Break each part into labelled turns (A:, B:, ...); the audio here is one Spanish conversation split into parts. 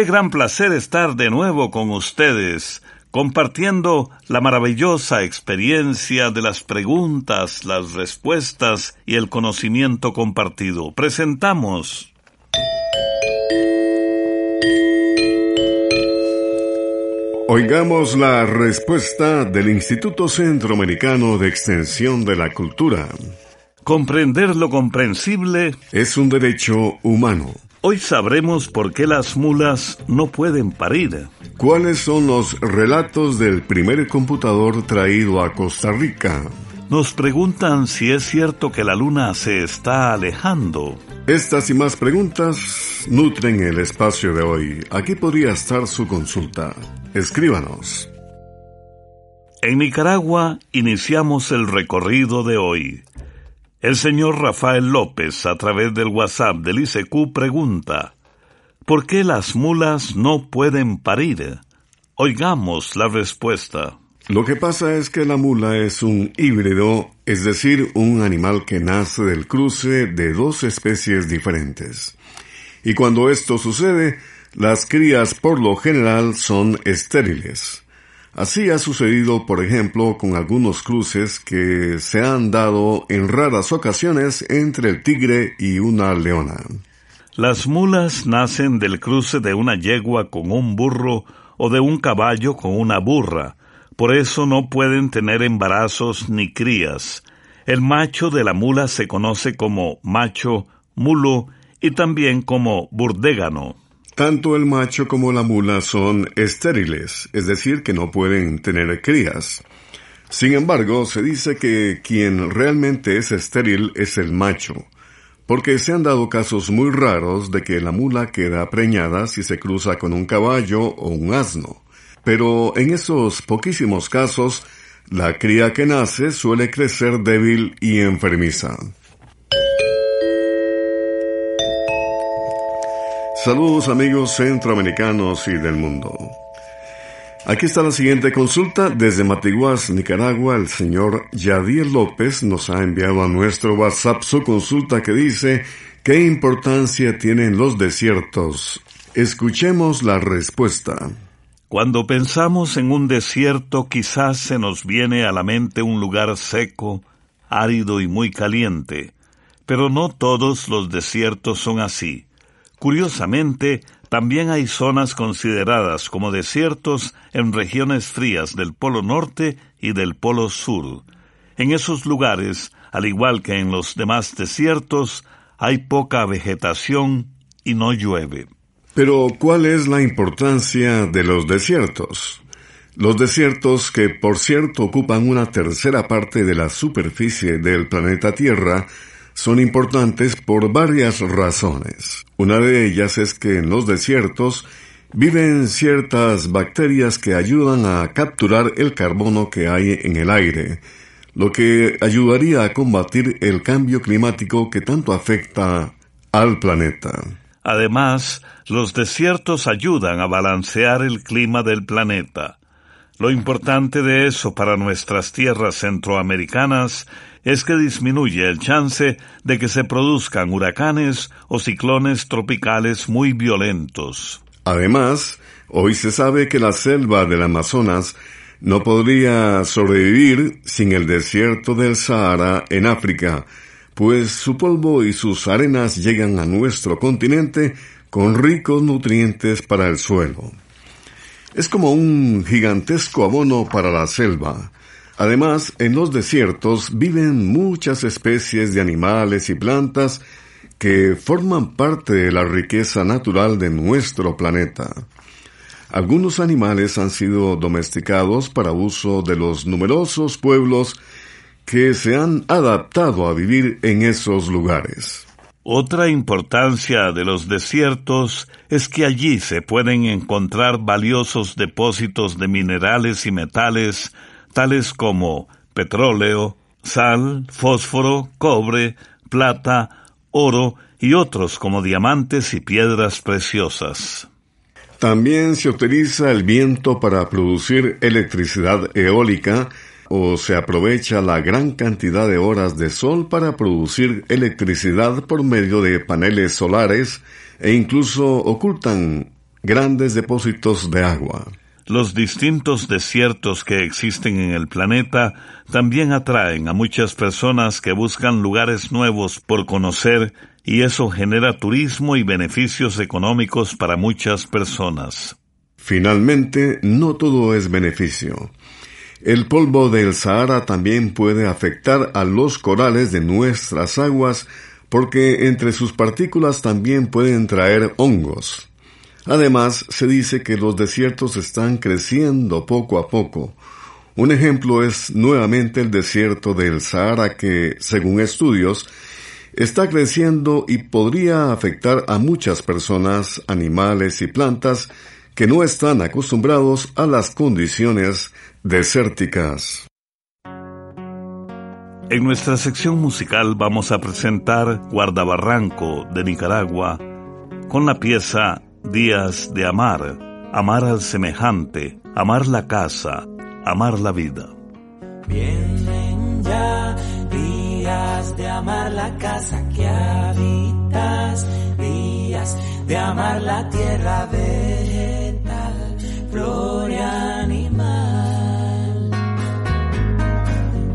A: Qué gran placer estar de nuevo con ustedes, compartiendo la maravillosa experiencia de las preguntas, las respuestas y el conocimiento compartido. Presentamos.
B: Oigamos la respuesta del Instituto Centroamericano de Extensión de la Cultura.
A: Comprender lo comprensible
B: es un derecho humano.
A: Hoy sabremos por qué las mulas no pueden parir.
B: ¿Cuáles son los relatos del primer computador traído a Costa Rica?
A: Nos preguntan si es cierto que la luna se está alejando.
B: Estas y más preguntas nutren el espacio de hoy. Aquí podría estar su consulta. Escríbanos.
A: En Nicaragua iniciamos el recorrido de hoy. El señor Rafael López, a través del WhatsApp del ICQ, pregunta, ¿por qué las mulas no pueden parir? Oigamos la respuesta.
B: Lo que pasa es que la mula es un híbrido, es decir, un animal que nace del cruce de dos especies diferentes. Y cuando esto sucede, las crías por lo general son estériles. Así ha sucedido, por ejemplo, con algunos cruces que se han dado en raras ocasiones entre el tigre y una leona.
A: Las mulas nacen del cruce de una yegua con un burro o de un caballo con una burra. Por eso no pueden tener embarazos ni crías. El macho de la mula se conoce como macho, mulo y también como burdégano.
B: Tanto el macho como la mula son estériles, es decir, que no pueden tener crías. Sin embargo, se dice que quien realmente es estéril es el macho, porque se han dado casos muy raros de que la mula queda preñada si se cruza con un caballo o un asno. Pero en esos poquísimos casos, la cría que nace suele crecer débil y enfermiza. Saludos amigos centroamericanos y del mundo. Aquí está la siguiente consulta. Desde Matiguas, Nicaragua, el señor Yadier López nos ha enviado a nuestro WhatsApp su consulta que dice ¿Qué importancia tienen los desiertos? Escuchemos la respuesta.
A: Cuando pensamos en un desierto quizás se nos viene a la mente un lugar seco, árido y muy caliente, pero no todos los desiertos son así. Curiosamente, también hay zonas consideradas como desiertos en regiones frías del Polo Norte y del Polo Sur. En esos lugares, al igual que en los demás desiertos, hay poca vegetación y no llueve.
B: Pero, ¿cuál es la importancia de los desiertos? Los desiertos, que por cierto ocupan una tercera parte de la superficie del planeta Tierra, son importantes por varias razones. Una de ellas es que en los desiertos viven ciertas bacterias que ayudan a capturar el carbono que hay en el aire, lo que ayudaría a combatir el cambio climático que tanto afecta al planeta.
A: Además, los desiertos ayudan a balancear el clima del planeta. Lo importante de eso para nuestras tierras centroamericanas es que disminuye el chance de que se produzcan huracanes o ciclones tropicales muy violentos.
B: Además, hoy se sabe que la selva del Amazonas no podría sobrevivir sin el desierto del Sahara en África, pues su polvo y sus arenas llegan a nuestro continente con ricos nutrientes para el suelo. Es como un gigantesco abono para la selva, Además, en los desiertos viven muchas especies de animales y plantas que forman parte de la riqueza natural de nuestro planeta. Algunos animales han sido domesticados para uso de los numerosos pueblos que se han adaptado a vivir en esos lugares.
A: Otra importancia de los desiertos es que allí se pueden encontrar valiosos depósitos de minerales y metales tales como petróleo, sal, fósforo, cobre, plata, oro y otros como diamantes y piedras preciosas.
B: También se utiliza el viento para producir electricidad eólica o se aprovecha la gran cantidad de horas de sol para producir electricidad por medio de paneles solares e incluso ocultan grandes depósitos de agua.
A: Los distintos desiertos que existen en el planeta también atraen a muchas personas que buscan lugares nuevos por conocer y eso genera turismo y beneficios económicos para muchas personas.
B: Finalmente, no todo es beneficio. El polvo del Sahara también puede afectar a los corales de nuestras aguas porque entre sus partículas también pueden traer hongos. Además, se dice que los desiertos están creciendo poco a poco. Un ejemplo es nuevamente el desierto del Sahara que, según estudios, está creciendo y podría afectar a muchas personas, animales y plantas que no están acostumbrados a las condiciones desérticas.
A: En nuestra sección musical vamos a presentar Guardabarranco de Nicaragua con la pieza Días de Amar, amar al semejante, amar la casa, amar la vida.
C: Vienen ya días de amar la casa que habitas, días de amar la tierra vegetal, flor y animal.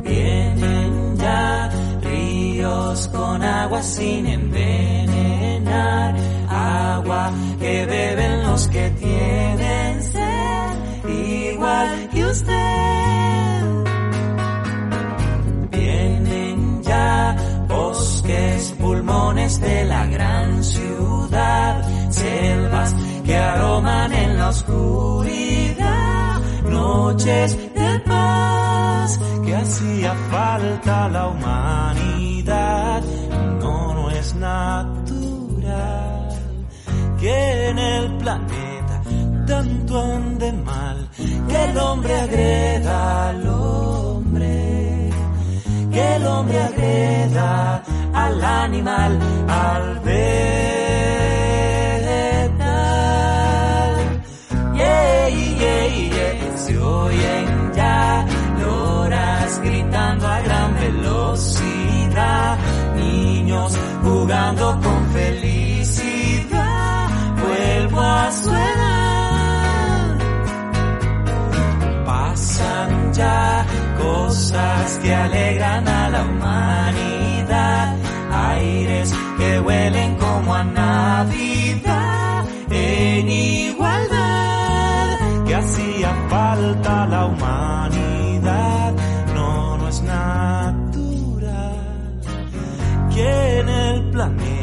C: Vienen ya ríos con agua sin envenenar, agua que beben los que tienen sed, igual que usted. Vienen ya bosques, pulmones de la gran ciudad, selvas que aroman en la oscuridad, noches de paz que hacía falta la humanidad. No, no es que en el planeta tanto ande mal, que el hombre agreda al hombre, que el hombre agreda al animal, al vegetal. Jugando con felicidad, vuelvo a suenar. Pasan ya cosas que alegran a la humanidad, aires que huelen como a Navidad, en igualdad que hacía falta la humanidad, planeta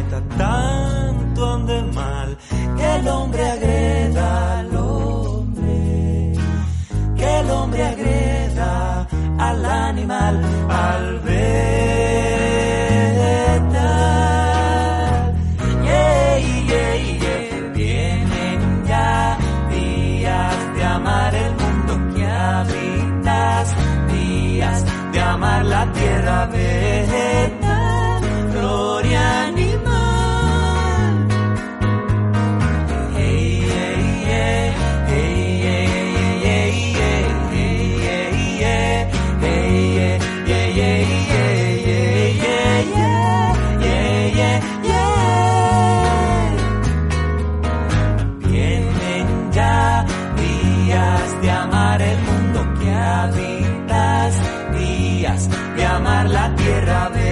C: maravillas días de amar la tierra de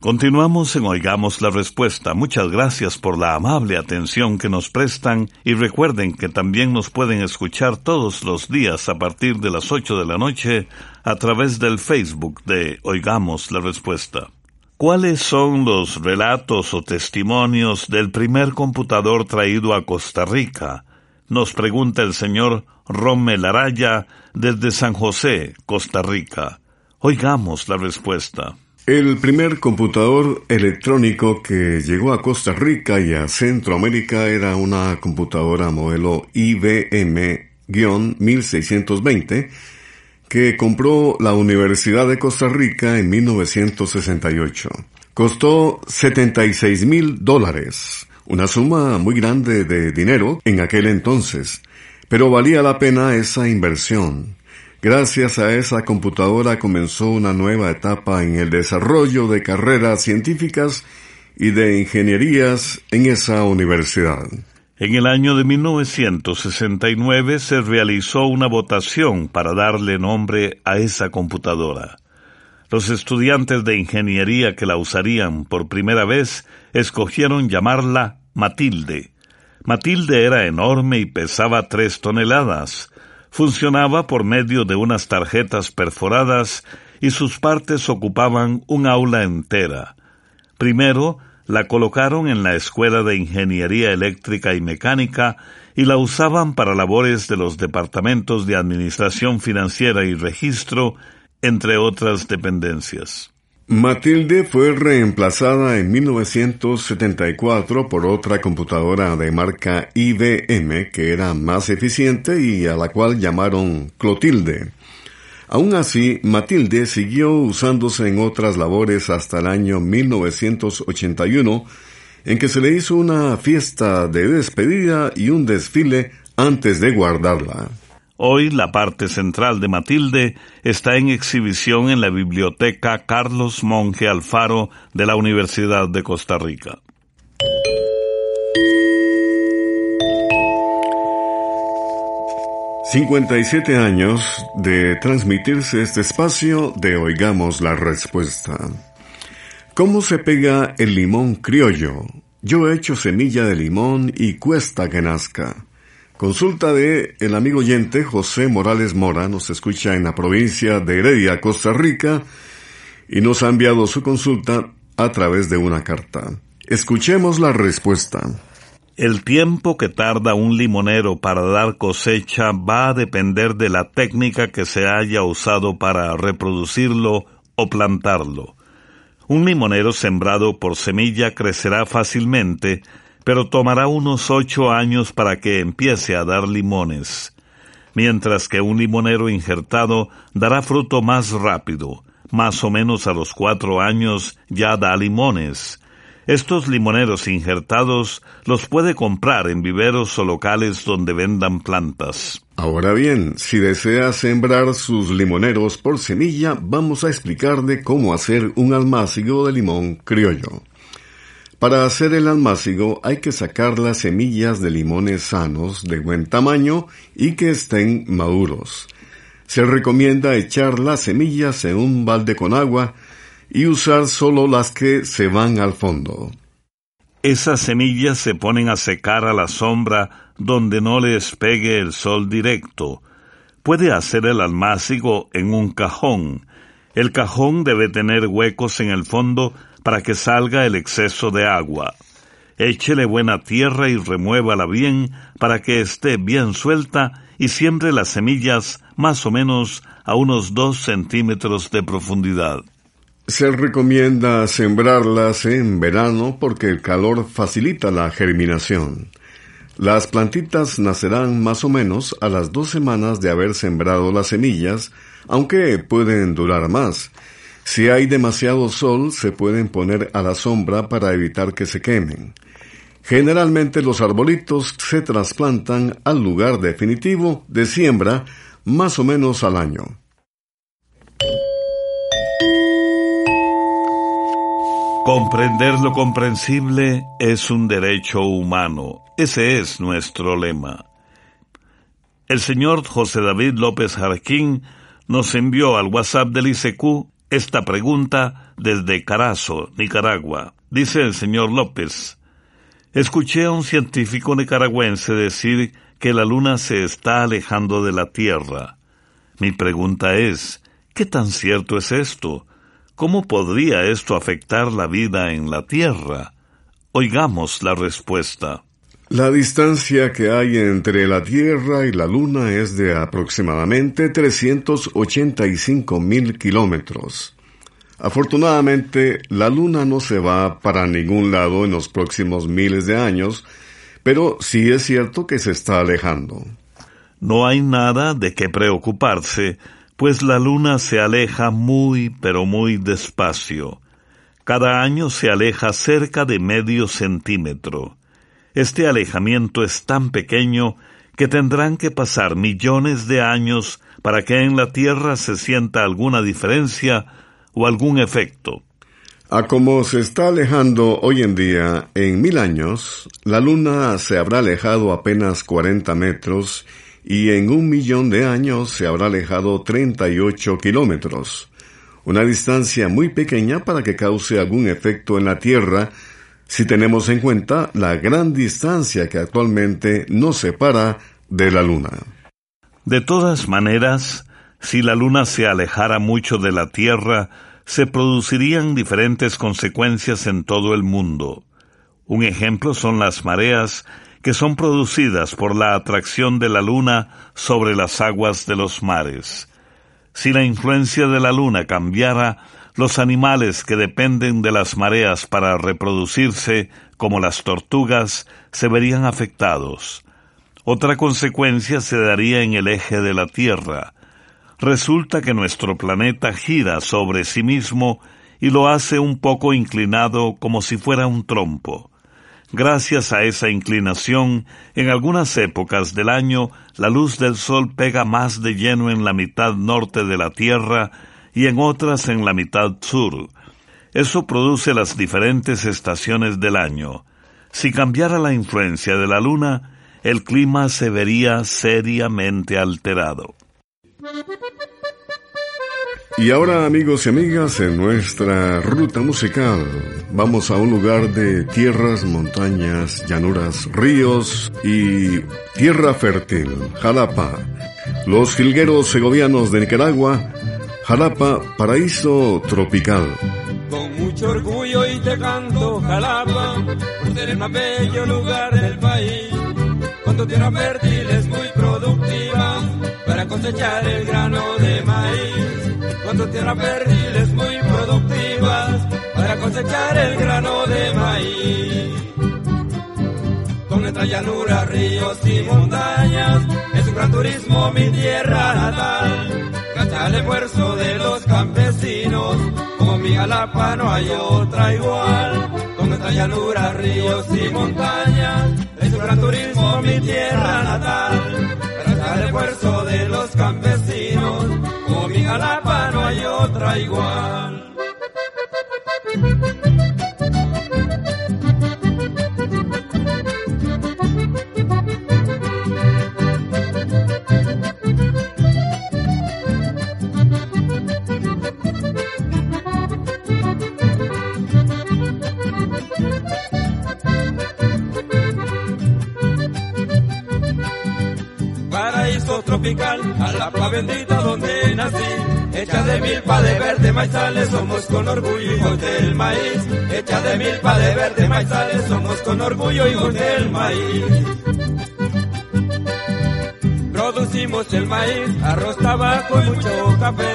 A: Continuamos en Oigamos la Respuesta. Muchas gracias por la amable atención que nos prestan y recuerden que también nos pueden escuchar todos los días a partir de las 8 de la noche a través del Facebook de Oigamos la Respuesta. ¿Cuáles son los relatos o testimonios del primer computador traído a Costa Rica? Nos pregunta el señor Rommel Araya desde San José, Costa Rica. Oigamos la respuesta.
B: El primer computador electrónico que llegó a Costa Rica y a Centroamérica era una computadora modelo IBM-1620 que compró la Universidad de Costa Rica en 1968. Costó 76 mil dólares, una suma muy grande de dinero en aquel entonces, pero valía la pena esa inversión. Gracias a esa computadora comenzó una nueva etapa en el desarrollo de carreras científicas y de ingenierías en esa universidad.
A: En el año de 1969 se realizó una votación para darle nombre a esa computadora. Los estudiantes de ingeniería que la usarían por primera vez escogieron llamarla Matilde. Matilde era enorme y pesaba tres toneladas, funcionaba por medio de unas tarjetas perforadas y sus partes ocupaban un aula entera. Primero, la colocaron en la Escuela de Ingeniería Eléctrica y Mecánica y la usaban para labores de los departamentos de Administración Financiera y Registro, entre otras dependencias.
B: Matilde fue reemplazada en 1974 por otra computadora de marca IBM que era más eficiente y a la cual llamaron Clotilde. Aún así, Matilde siguió usándose en otras labores hasta el año 1981, en que se le hizo una fiesta de despedida y un desfile antes de guardarla.
A: Hoy la parte central de Matilde está en exhibición en la Biblioteca Carlos Monge Alfaro de la Universidad de Costa Rica.
B: ...57 años de transmitirse este espacio de Oigamos la Respuesta. ¿Cómo se pega el limón criollo? Yo he hecho semilla de limón y cuesta que nazca. Consulta de el amigo oyente José Morales Mora, nos escucha en la provincia de Heredia, Costa Rica, y nos ha enviado su consulta a través de una carta. Escuchemos la respuesta.
A: El tiempo que tarda un limonero para dar cosecha va a depender de la técnica que se haya usado para reproducirlo o plantarlo. Un limonero sembrado por semilla crecerá fácilmente, pero tomará unos ocho años para que empiece a dar limones, mientras que un limonero injertado dará fruto más rápido, más o menos a los cuatro años ya da limones. Estos limoneros injertados los puede comprar en viveros o locales donde vendan plantas.
B: Ahora bien, si desea sembrar sus limoneros por semilla, vamos a explicarle cómo hacer un almácigo de limón criollo. Para hacer el almácigo hay que sacar las semillas de limones sanos de buen tamaño y que estén maduros. Se recomienda echar las semillas en un balde con agua y usar solo las que se van al fondo.
A: Esas semillas se ponen a secar a la sombra donde no les pegue el sol directo. Puede hacer el almácigo en un cajón. El cajón debe tener huecos en el fondo para que salga el exceso de agua. Échele buena tierra y remuévala bien para que esté bien suelta y siembre las semillas más o menos a unos dos centímetros de profundidad.
B: Se recomienda sembrarlas en verano porque el calor facilita la germinación. Las plantitas nacerán más o menos a las dos semanas de haber sembrado las semillas, aunque pueden durar más, si hay demasiado sol, se pueden poner a la sombra para evitar que se quemen. Generalmente los arbolitos se trasplantan al lugar definitivo de siembra más o menos al año.
A: Comprender lo comprensible es un derecho humano. Ese es nuestro lema. El señor José David López Jarquín nos envió al WhatsApp del ICQ esta pregunta desde Carazo, Nicaragua. Dice el señor López, escuché a un científico nicaragüense decir que la luna se está alejando de la Tierra. Mi pregunta es, ¿qué tan cierto es esto? ¿Cómo podría esto afectar la vida en la Tierra? Oigamos la respuesta.
B: La distancia que hay entre la Tierra y la Luna es de aproximadamente 385 mil kilómetros. Afortunadamente, la Luna no se va para ningún lado en los próximos miles de años, pero sí es cierto que se está alejando.
A: No hay nada de qué preocuparse, pues la Luna se aleja muy, pero muy despacio. Cada año se aleja cerca de medio centímetro. Este alejamiento es tan pequeño que tendrán que pasar millones de años para que en la Tierra se sienta alguna diferencia o algún efecto.
B: A como se está alejando hoy en día, en mil años, la Luna se habrá alejado apenas 40 metros y en un millón de años se habrá alejado 38 kilómetros. Una distancia muy pequeña para que cause algún efecto en la Tierra si tenemos en cuenta la gran distancia que actualmente nos separa de la Luna.
A: De todas maneras, si la Luna se alejara mucho de la Tierra, se producirían diferentes consecuencias en todo el mundo. Un ejemplo son las mareas que son producidas por la atracción de la Luna sobre las aguas de los mares. Si la influencia de la Luna cambiara, los animales que dependen de las mareas para reproducirse, como las tortugas, se verían afectados. Otra consecuencia se daría en el eje de la Tierra. Resulta que nuestro planeta gira sobre sí mismo y lo hace un poco inclinado como si fuera un trompo. Gracias a esa inclinación, en algunas épocas del año la luz del sol pega más de lleno en la mitad norte de la Tierra y en otras en la mitad sur. Eso produce las diferentes estaciones del año. Si cambiara la influencia de la luna, el clima se vería seriamente alterado.
B: Y ahora amigos y amigas, en nuestra ruta musical vamos a un lugar de tierras, montañas, llanuras, ríos y tierra fértil, Jalapa. Los filgueros segovianos de Nicaragua Jalapa, paraíso tropical.
D: Con mucho orgullo y te canto Jalapa, por ser el más bello lugar del país. Tu tierra fértil es muy productiva para cosechar el grano de maíz. Tu tierra fértil es muy productiva para cosechar el grano de maíz. Con nuestra llanura, ríos y montañas, es un gran turismo mi tierra natal al esfuerzo de los campesinos, como mi Jalapa no hay otra igual, con nuestra llanura, ríos y montañas, es un gran turismo mi tierra natal, gracias al esfuerzo de los campesinos, como mi Jalapa no hay otra igual. Tropical, a la pa bendita donde nací. Hecha de milpa de verde maizales, somos con orgullo hijos del maíz. Hecha de milpa de verde maizales, somos con orgullo hijos del maíz. Producimos el maíz, arroz, tabaco y mucho café.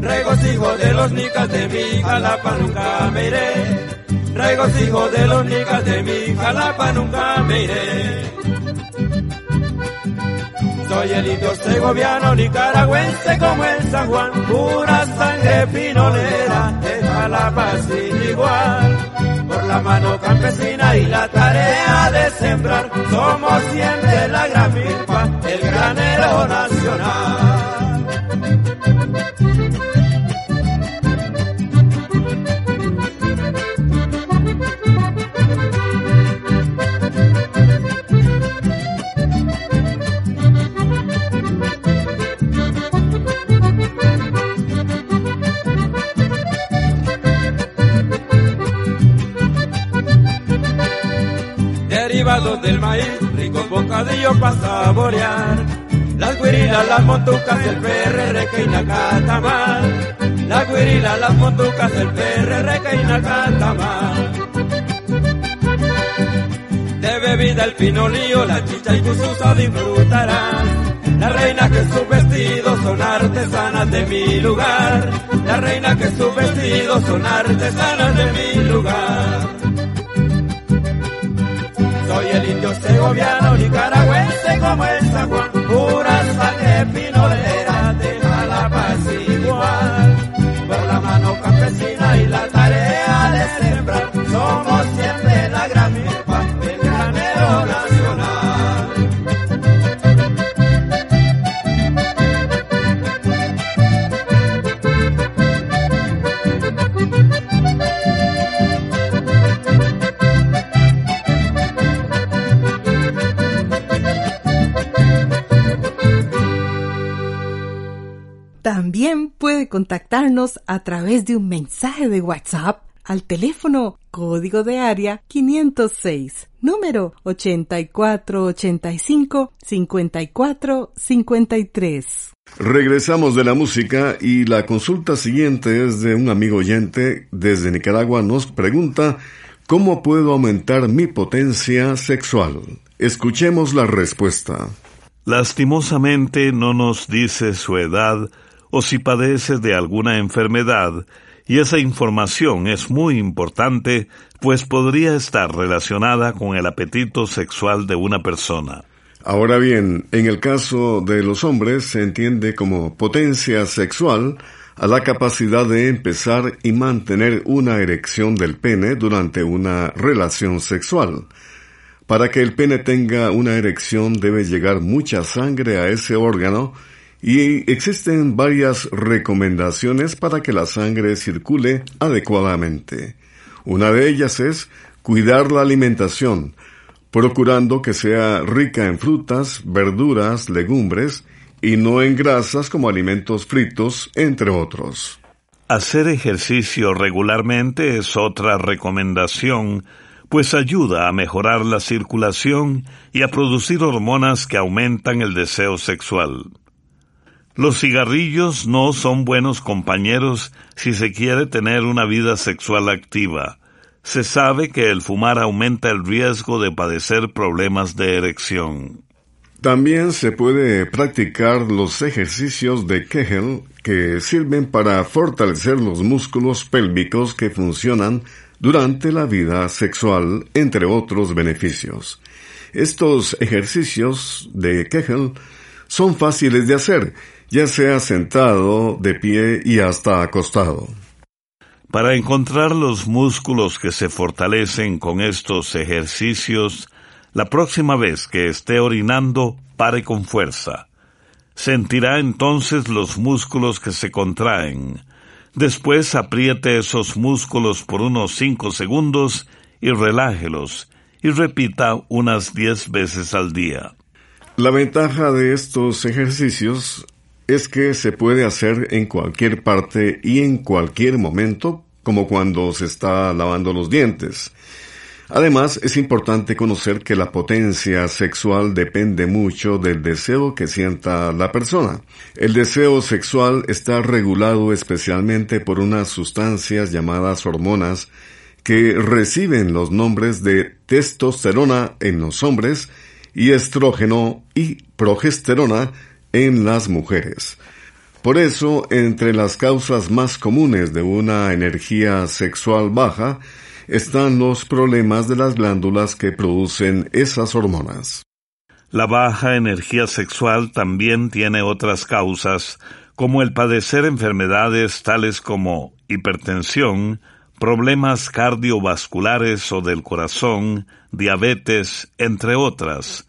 D: Regocijo de los nicas de mi jalapa, nunca me iré. Regocijo de los nicas de mi jalapa, nunca me iré. Soy el indio segoviano, nicaragüense como el San Juan, pura sangre pinolera, es la paz sin igual. Por la mano campesina y la tarea de sembrar, somos siempre la gran milpa, el granero nacional. Las montucas, el PRR que Nacatamal. la guirila, las montucas, el PRR que más. De bebida el pinolío, la chicha y cususa disfrutarán. La reina que sus vestidos son artesanas de mi lugar. La reina que sus vestidos son artesanas de mi lugar. Soy el indio segoviano, nicaragüense como el pura sangre pinolera de la paz igual. Por la mano campesina
E: contactarnos a través de un mensaje de WhatsApp al teléfono código de área 506, número 8485-5453.
B: Regresamos de la música y la consulta siguiente es de un amigo oyente desde Nicaragua. Nos pregunta, ¿cómo puedo aumentar mi potencia sexual? Escuchemos la respuesta.
A: Lastimosamente no nos dice su edad o si padece de alguna enfermedad, y esa información es muy importante, pues podría estar relacionada con el apetito sexual de una persona.
B: Ahora bien, en el caso de los hombres se entiende como potencia sexual a la capacidad de empezar y mantener una erección del pene durante una relación sexual. Para que el pene tenga una erección debe llegar mucha sangre a ese órgano y existen varias recomendaciones para que la sangre circule adecuadamente. Una de ellas es cuidar la alimentación, procurando que sea rica en frutas, verduras, legumbres y no en grasas como alimentos fritos, entre otros.
A: Hacer ejercicio regularmente es otra recomendación, pues ayuda a mejorar la circulación y a producir hormonas que aumentan el deseo sexual. Los cigarrillos no son buenos compañeros si se quiere tener una vida sexual activa. Se sabe que el fumar aumenta el riesgo de padecer problemas de erección.
B: También se puede practicar los ejercicios de Kegel que sirven para fortalecer los músculos pélvicos que funcionan durante la vida sexual, entre otros beneficios. Estos ejercicios de Kegel son fáciles de hacer ya sea sentado, de pie y hasta acostado.
A: Para encontrar los músculos que se fortalecen con estos ejercicios, la próxima vez que esté orinando, pare con fuerza. Sentirá entonces los músculos que se contraen. Después apriete esos músculos por unos cinco segundos y relájelos, y repita unas diez veces al día.
B: La ventaja de estos ejercicios es que se puede hacer en cualquier parte y en cualquier momento, como cuando se está lavando los dientes. Además, es importante conocer que la potencia sexual depende mucho del deseo que sienta la persona. El deseo sexual está regulado especialmente por unas sustancias llamadas hormonas que reciben los nombres de testosterona en los hombres y estrógeno y progesterona en las mujeres. Por eso, entre las causas más comunes de una energía sexual baja están los problemas de las glándulas que producen esas hormonas.
A: La baja energía sexual también tiene otras causas, como el padecer enfermedades tales como hipertensión, problemas cardiovasculares o del corazón, diabetes, entre otras.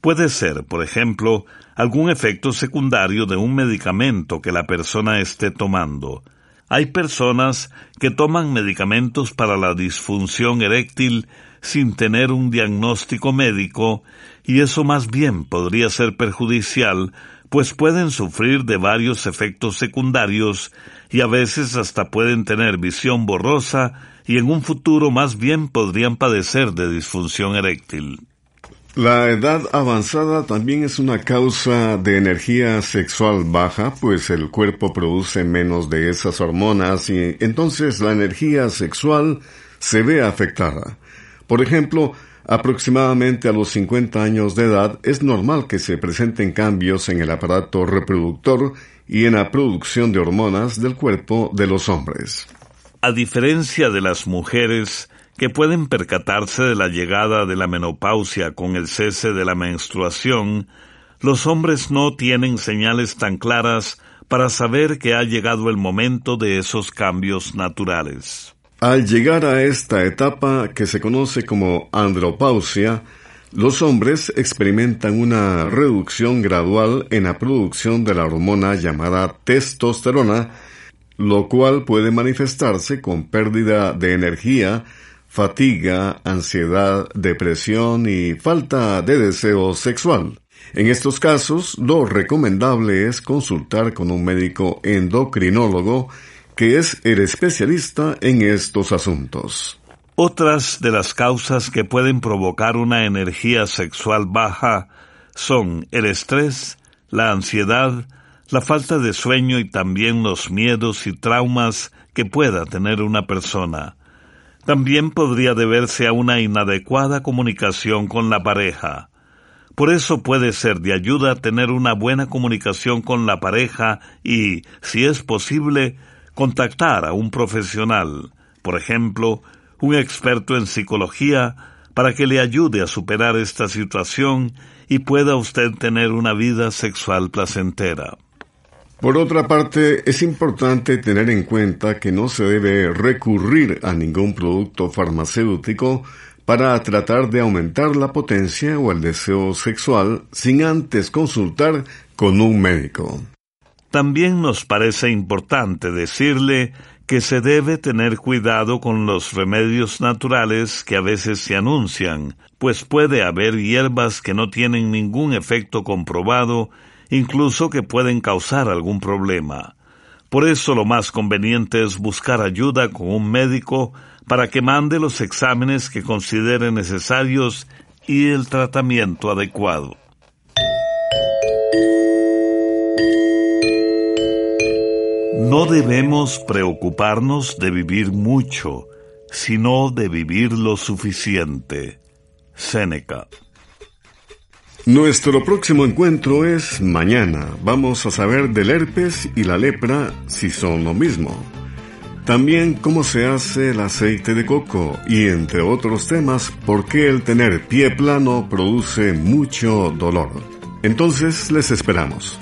A: Puede ser, por ejemplo, algún efecto secundario de un medicamento que la persona esté tomando. Hay personas que toman medicamentos para la disfunción eréctil sin tener un diagnóstico médico y eso más bien podría ser perjudicial, pues pueden sufrir de varios efectos secundarios y a veces hasta pueden tener visión borrosa y en un futuro más bien podrían padecer de disfunción eréctil.
B: La edad avanzada también es una causa de energía sexual baja, pues el cuerpo produce menos de esas hormonas y entonces la energía sexual se ve afectada. Por ejemplo, aproximadamente a los 50 años de edad es normal que se presenten cambios en el aparato reproductor y en la producción de hormonas del cuerpo de los hombres.
A: A diferencia de las mujeres, que pueden percatarse de la llegada de la menopausia con el cese de la menstruación, los hombres no tienen señales tan claras para saber que ha llegado el momento de esos cambios naturales.
B: Al llegar a esta etapa que se conoce como andropausia, los hombres experimentan una reducción gradual en la producción de la hormona llamada testosterona, lo cual puede manifestarse con pérdida de energía, fatiga, ansiedad, depresión y falta de deseo sexual. En estos casos, lo recomendable es consultar con un médico endocrinólogo que es el especialista en estos asuntos.
A: Otras de las causas que pueden provocar una energía sexual baja son el estrés, la ansiedad, la falta de sueño y también los miedos y traumas que pueda tener una persona. También podría deberse a una inadecuada comunicación con la pareja. Por eso puede ser de ayuda tener una buena comunicación con la pareja y, si es posible, contactar a un profesional, por ejemplo, un experto en psicología, para que le ayude a superar esta situación y pueda usted tener una vida sexual placentera.
B: Por otra parte, es importante tener en cuenta que no se debe recurrir a ningún producto farmacéutico para tratar de aumentar la potencia o el deseo sexual sin antes consultar con un médico.
A: También nos parece importante decirle que se debe tener cuidado con los remedios naturales que a veces se anuncian, pues puede haber hierbas que no tienen ningún efecto comprobado incluso que pueden causar algún problema. Por eso lo más conveniente es buscar ayuda con un médico para que mande los exámenes que considere necesarios y el tratamiento adecuado. No debemos preocuparnos de vivir mucho, sino de vivir lo suficiente. Séneca.
B: Nuestro próximo encuentro es mañana. Vamos a saber del herpes y la lepra si son lo mismo. También cómo se hace el aceite de coco y entre otros temas por qué el tener pie plano produce mucho dolor. Entonces les esperamos.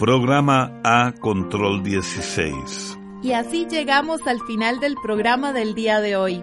A: Programa A Control 16.
F: Y así llegamos al final del programa del día de hoy.